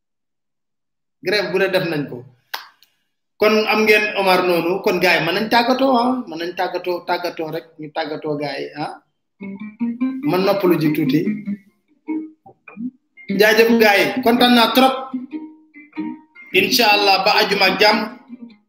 grève bu ne def nañ ko kon am ngeen Omar noonu kon gars yi mën nañ tàggatoo ah mën nañ tàggatoo tàggatoo rek ñu tàggatoo gars yi ah ma noppalu ji tuuti jaajëf gars yi kontaan naa trop incha allah ba ajuma jàmm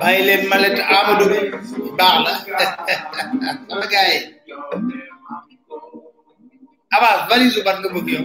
bàyyi leen malet Amadou bi baax na sama gars yi Abbas valise u ban nga bëgg yow